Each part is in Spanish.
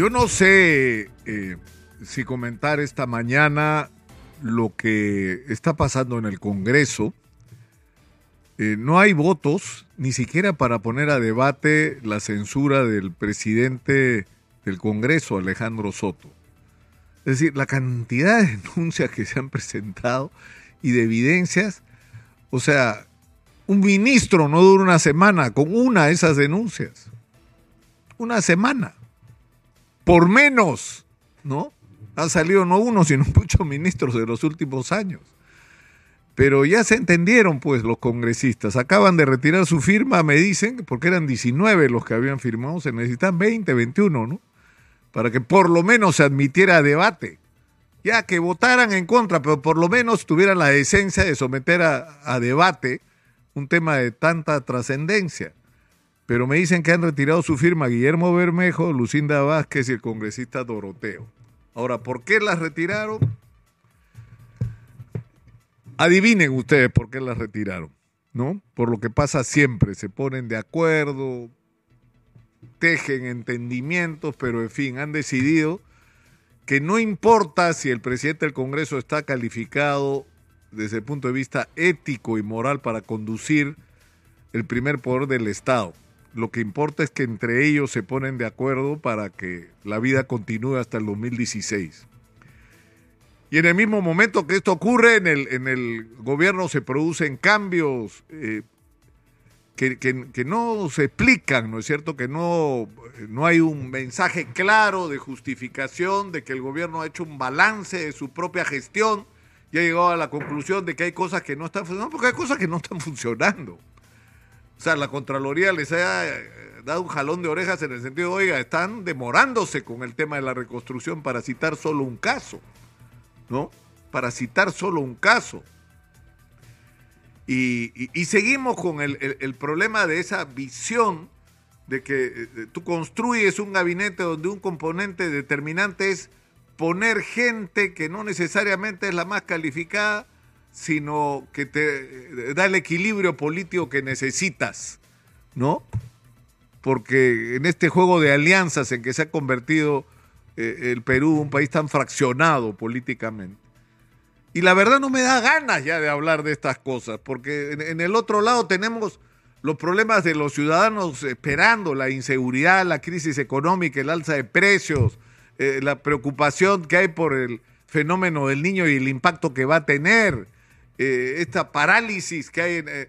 yo no sé eh, si comentar esta mañana lo que está pasando en el Congreso. Eh, no hay votos ni siquiera para poner a debate la censura del presidente del Congreso, Alejandro Soto. Es decir, la cantidad de denuncias que se han presentado y de evidencias, o sea, un ministro no dura una semana con una de esas denuncias. Una semana. Por menos, ¿no? Han salido no uno, sino muchos ministros de los últimos años. Pero ya se entendieron, pues, los congresistas. Acaban de retirar su firma, me dicen, porque eran 19 los que habían firmado, se necesitan 20, 21, ¿no? Para que por lo menos se admitiera debate. Ya que votaran en contra, pero por lo menos tuvieran la decencia de someter a, a debate un tema de tanta trascendencia. Pero me dicen que han retirado su firma Guillermo Bermejo, Lucinda Vázquez y el congresista Doroteo. Ahora, ¿por qué las retiraron? Adivinen ustedes por qué las retiraron, ¿no? Por lo que pasa siempre, se ponen de acuerdo, tejen entendimientos, pero en fin, han decidido que no importa si el presidente del Congreso está calificado desde el punto de vista ético y moral para conducir el primer poder del Estado. Lo que importa es que entre ellos se ponen de acuerdo para que la vida continúe hasta el 2016. Y en el mismo momento que esto ocurre, en el, en el gobierno se producen cambios eh, que, que, que, no se explican, ¿no es cierto? Que no, no hay un mensaje claro de justificación de que el gobierno ha hecho un balance de su propia gestión y ha llegado a la conclusión de que hay cosas que no están funcionando, porque hay cosas que no están funcionando. O sea, la Contraloría les ha dado un jalón de orejas en el sentido, oiga, están demorándose con el tema de la reconstrucción para citar solo un caso, ¿no? Para citar solo un caso. Y, seguimos con el, el, problema de esa visión de que eh, tú construyes un gabinete donde un componente determinante es poner gente que no necesariamente es la más calificada, sino que te da el equilibrio político que necesitas, ¿no? Porque en este juego de alianzas en que se ha convertido eh, el Perú, un país tan fraccionado políticamente. Y la verdad no me da ganas ya de hablar de estas cosas, porque en, en el otro lado tenemos los problemas de los ciudadanos esperando, la inseguridad, la crisis económica, el alza de precios, eh, la preocupación que hay por el fenómeno del niño y el impacto que va a tener, eh, esta parálisis que hay en, eh,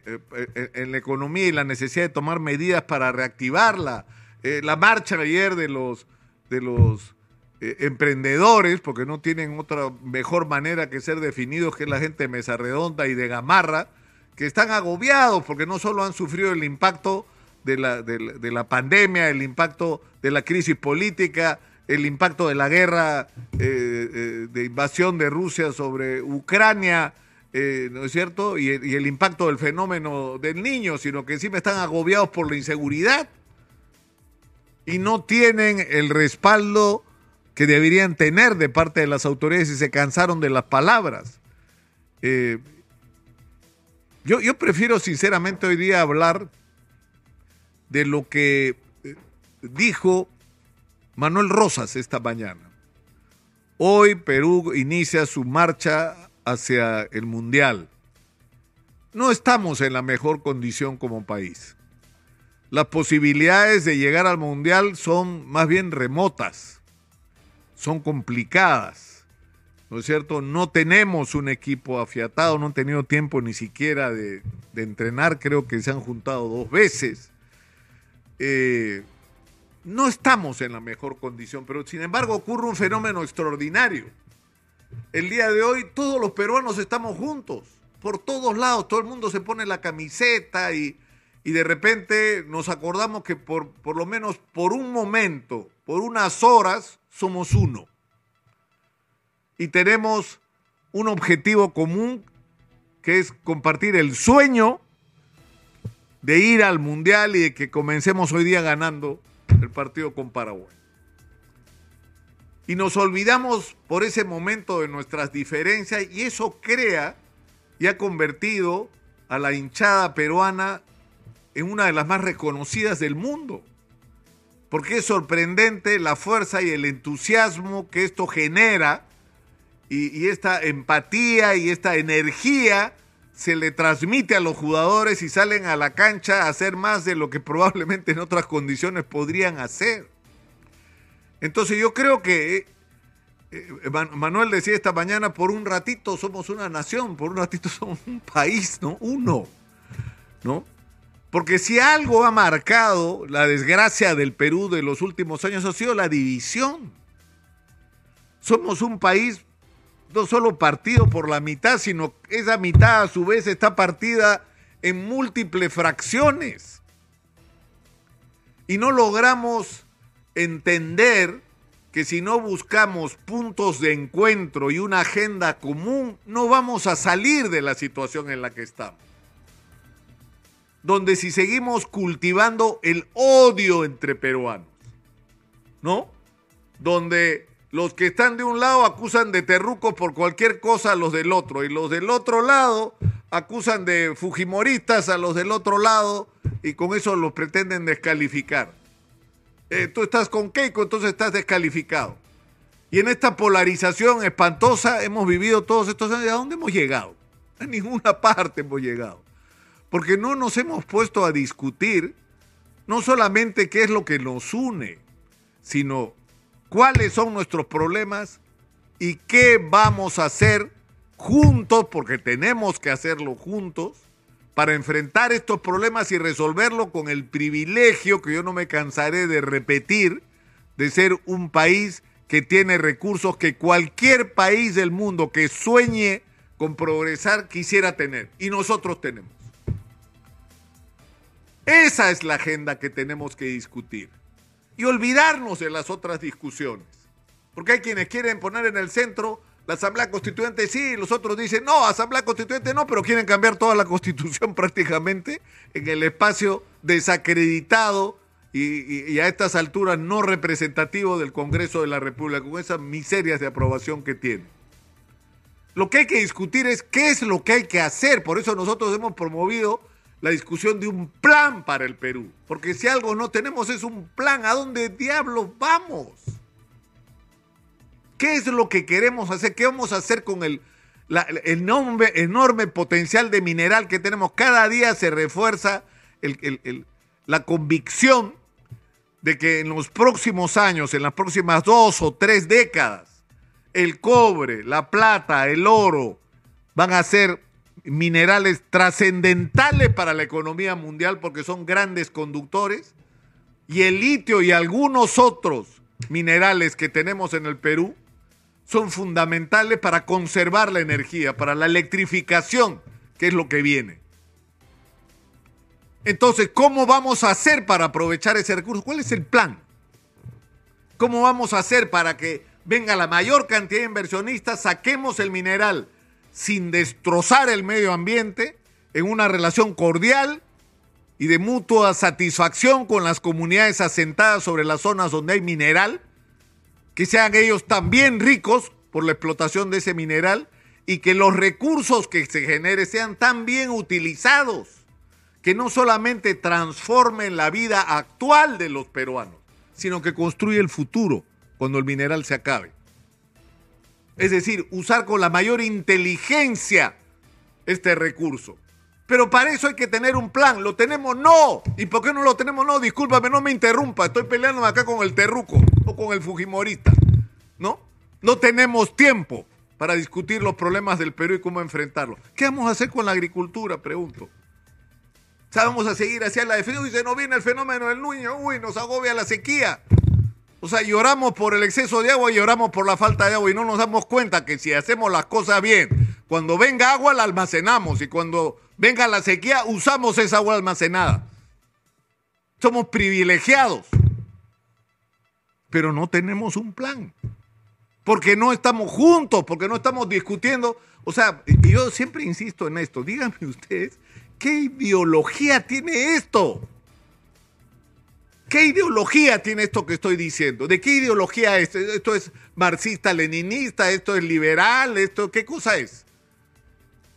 en, la economía y la necesidad de tomar medidas para reactivarla, la marcha ayer de los, de los emprendedores, porque no tienen otra mejor manera que ser definidos que la gente de Mesa Redonda y de Gamarra, que están agobiados porque no solo han sufrido el impacto de la, de la, de la pandemia, el impacto de la crisis política, el impacto de la guerra eh, eh, de invasión de Rusia sobre Ucrania, eh, ¿no es cierto? Y el, impacto del fenómeno del niño, sino que encima están agobiados por la inseguridad y no tienen el respaldo que deberían tener de parte de las autoridades y se cansaron de las palabras. Eh, yo, yo prefiero sinceramente hoy día hablar de lo que dijo Manuel Rosas esta mañana. Hoy Perú inicia su marcha hacia el Mundial. No estamos en la mejor condición como país. Las posibilidades de llegar al Mundial son más bien remotas, son complicadas. ¿No es cierto? No tenemos un equipo afiatado, no han tenido tiempo ni siquiera de, entrenar, creo que se han juntado dos veces. Eh, no estamos en la mejor condición, pero sin embargo ocurre un fenómeno extraordinario. El día de hoy todos los peruanos estamos juntos, por todos lados, todo el mundo se pone la camiseta y, y de repente nos acordamos que por, por lo menos por un momento, por unas horas, somos uno. Y tenemos un objetivo común que es compartir el sueño de ir al Mundial y de que comencemos hoy día ganando el partido con Paraguay. Y nos olvidamos por ese momento de nuestras diferencias y eso crea y ha convertido a la hinchada peruana en una de las más reconocidas del mundo. porque es sorprendente la fuerza y el entusiasmo que esto genera y, esta empatía y esta energía se le transmite a los jugadores y salen a la cancha a hacer más de lo que probablemente en otras condiciones podrían hacer. Entonces yo creo que eh, eh, Manuel decía esta mañana, por un ratito somos una nación, por un ratito somos un país, ¿no? Uno, ¿no? Porque si algo ha marcado la desgracia del Perú de los últimos años ha sido la división. Somos un país no solo partido por la mitad, sino esa mitad a su vez está partida en múltiples fracciones. Y no logramos entender que si no buscamos puntos de encuentro y una agenda común, no vamos a salir de la situación en la que estamos donde si seguimos cultivando el odio entre peruanos, ¿no? Donde los que están de un lado acusan de terrucos por cualquier cosa a los del otro, y los del otro lado acusan de fujimoristas a los del otro lado, y con eso los pretenden descalificar. Eh, tú estás con Keiko, entonces estás descalificado. Y en esta polarización espantosa hemos vivido todos estos años. ¿A dónde hemos llegado? A ninguna parte hemos llegado porque no nos hemos puesto a discutir no solamente qué es lo que nos une, sino cuáles son nuestros problemas y qué vamos a hacer juntos, porque tenemos que hacerlo juntos, para enfrentar estos problemas y resolverlo con el privilegio que yo no me cansaré de repetir, de ser un país que tiene recursos que cualquier país del mundo que sueñe con progresar quisiera tener. Y nosotros tenemos. Esa es la agenda que tenemos que discutir. Y olvidarnos de las otras discusiones. Porque hay quienes quieren poner en el centro la Asamblea Constituyente sí, los otros dicen no, Asamblea Constituyente no, pero quieren cambiar toda la Constitución prácticamente en el espacio desacreditado y, y, a estas alturas no representativo del Congreso de la República, con esas miserias de aprobación que tiene. Lo que hay que discutir es qué es lo que hay que hacer, por eso nosotros hemos promovido la discusión de un plan para el Perú. Porque si algo no tenemos es un plan. ¿A dónde diablos vamos? ¿Qué es lo que queremos hacer? ¿Qué vamos a hacer con el, enorme, enorme, potencial de mineral que tenemos? Cada día se refuerza la convicción de que en los próximos años, en las próximas dos o tres décadas, el cobre, la plata, el oro van a ser minerales trascendentales para la economía mundial porque son grandes conductores, y el litio y algunos otros minerales que tenemos en el Perú son fundamentales para conservar la energía, para la electrificación, que es lo que viene. Entonces, ¿cómo vamos a hacer para aprovechar ese recurso? ¿Cuál es el plan? ¿Cómo vamos a hacer para que venga la mayor cantidad de inversionistas, saquemos el mineral, sin destrozar el medio ambiente, en una relación cordial y de mutua satisfacción con las comunidades asentadas sobre las zonas donde hay mineral, que sean ellos también ricos por la explotación de ese mineral y que los recursos que se genere sean tan bien utilizados, que no solamente transformen la vida actual de los peruanos, sino que construye el futuro cuando el mineral se acabe. Es decir, usar con la mayor inteligencia este recurso. Pero para eso hay que tener un plan. ¿Lo tenemos? No. ¿Y por qué no lo tenemos? No, discúlpame, no me interrumpa. Estoy peleando acá con el terruco o con el fujimorista. ¿No? No tenemos tiempo para discutir los problemas del Perú y cómo enfrentarlos. ¿Qué vamos a hacer con la agricultura? Pregunto. O vamos a seguir hacia la defensa. y se nos viene el fenómeno del niño. Uy, nos agobia la sequía. O sea, lloramos por el exceso de agua y lloramos por la falta de agua y no nos damos cuenta que si hacemos las cosas bien, cuando venga agua la almacenamos y cuando venga la sequía usamos esa agua almacenada. Somos privilegiados, pero no tenemos un plan. Porque no estamos juntos, porque no estamos discutiendo. O sea, yo siempre insisto en esto. Díganme ustedes, ¿qué ideología tiene esto? ¿Qué ideología tiene esto que estoy diciendo? ¿De qué ideología es? ¿Esto es marxista-leninista? ¿Esto es liberal? ¿Esto qué cosa es?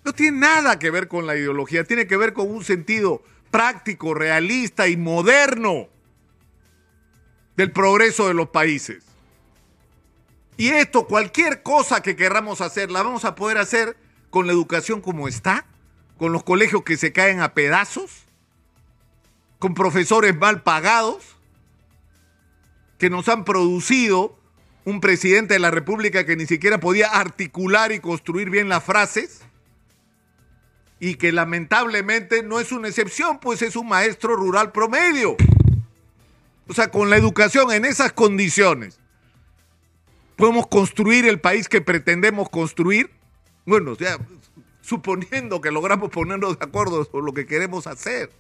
No tiene nada que ver con la ideología, tiene que ver con un sentido práctico, realista y moderno. Del progreso de los países. Y esto, cualquier cosa que querramos hacer, la vamos a poder hacer con la educación como está, con los colegios que se caen a pedazos, con profesores mal pagados, que nos han producido un presidente de la República que ni siquiera podía articular y construir bien las frases y que lamentablemente no es una excepción, pues es un maestro rural promedio. O sea, con la educación en esas condiciones, ¿podemos construir el país que pretendemos construir? Bueno, ya suponiendo que logramos ponernos de acuerdo sobre lo que queremos hacer.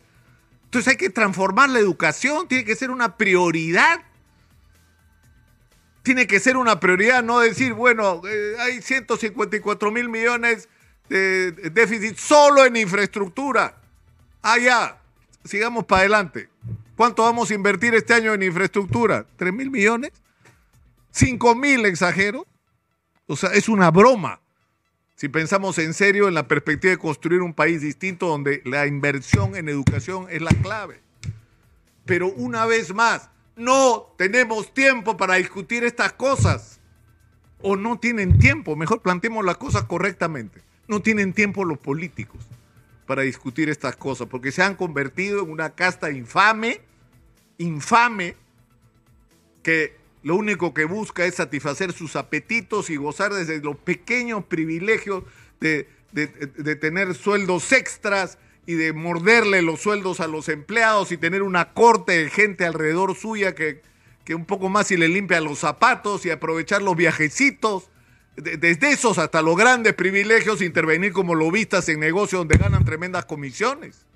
Entonces hay que transformar la educación, tiene que ser una prioridad tiene que ser una prioridad, no decir, bueno, eh, hay 154 mil millones de déficit solo en infraestructura. Ah, sigamos para adelante. ¿Cuánto vamos a invertir este año en infraestructura? ¿3 mil millones? ¿5 mil, exagero? O sea, es una broma. Si pensamos en serio en la perspectiva de construir un país distinto donde la inversión en educación es la clave. Pero una vez más, no tenemos tiempo para discutir estas cosas. O no tienen tiempo, mejor planteemos las cosas correctamente. No tienen tiempo los políticos para discutir estas cosas, porque se han convertido en una casta infame, infame, que lo único que busca es satisfacer sus apetitos y gozar desde los pequeños privilegios de, de tener sueldos extras y de morderle los sueldos a los empleados y tener una corte de gente alrededor suya que, que un poco más y le limpia los zapatos y aprovechar los viajecitos, desde esos hasta los grandes privilegios, intervenir como lobistas en negocios donde ganan tremendas comisiones.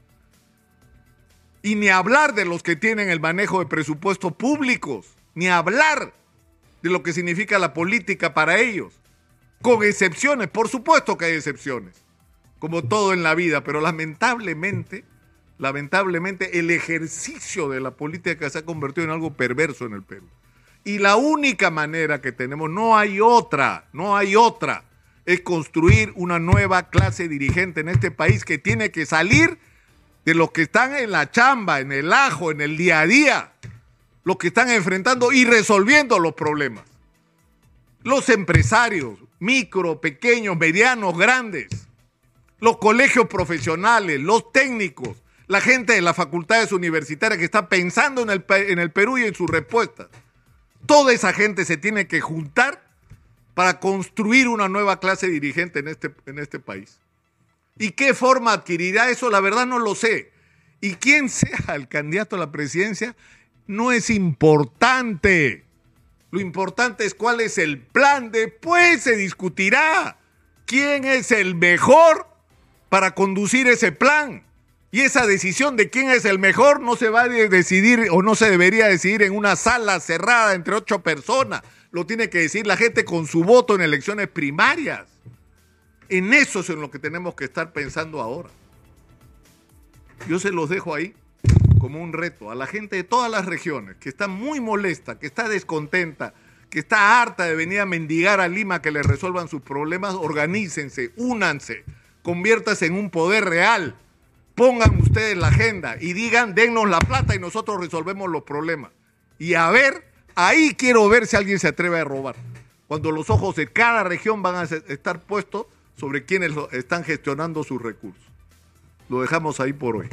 Y ni hablar de los que tienen el manejo de presupuestos públicos, ni hablar de lo que significa la política para ellos. Con excepciones, por supuesto que hay excepciones como todo en la vida, pero lamentablemente, lamentablemente el ejercicio de la política se ha convertido en algo perverso en el Perú. Y la única manera que tenemos, no hay otra, no hay otra, es construir una nueva clase dirigente en este país que tiene que salir de los que están en la chamba, en el ajo, en el día a día, los que están enfrentando y resolviendo los problemas. Los empresarios, micro, pequeños, medianos, grandes, los colegios profesionales, los técnicos, la gente de las facultades universitarias que está pensando en el, en el Perú y en su respuesta. Toda esa gente se tiene que juntar para construir una nueva clase dirigente en este, en este país. ¿Y qué forma adquirirá eso? La verdad no lo sé. Y quién sea el candidato a la presidencia no es importante. Lo importante es cuál es el plan. Después se discutirá quién es el mejor para conducir ese plan. Y esa decisión de quién es el mejor no se va a decidir o no se debería decidir en una sala cerrada entre ocho personas. Lo tiene que decir la gente con su voto en elecciones primarias. En eso es en lo que tenemos que estar pensando ahora. Yo se los dejo ahí como un reto a la gente de todas las regiones que está muy molesta, que está descontenta, que está harta de venir a mendigar a Lima que le resuelvan sus problemas. Organícense, únanse conviértase en un poder real. Pongan ustedes la agenda y digan, dennos la plata y nosotros resolvemos los problemas. Y a ver, ahí quiero ver si alguien se atreve a robar. Cuando los ojos de cada región van a estar puestos sobre quienes están gestionando sus recursos. Lo dejamos ahí por hoy.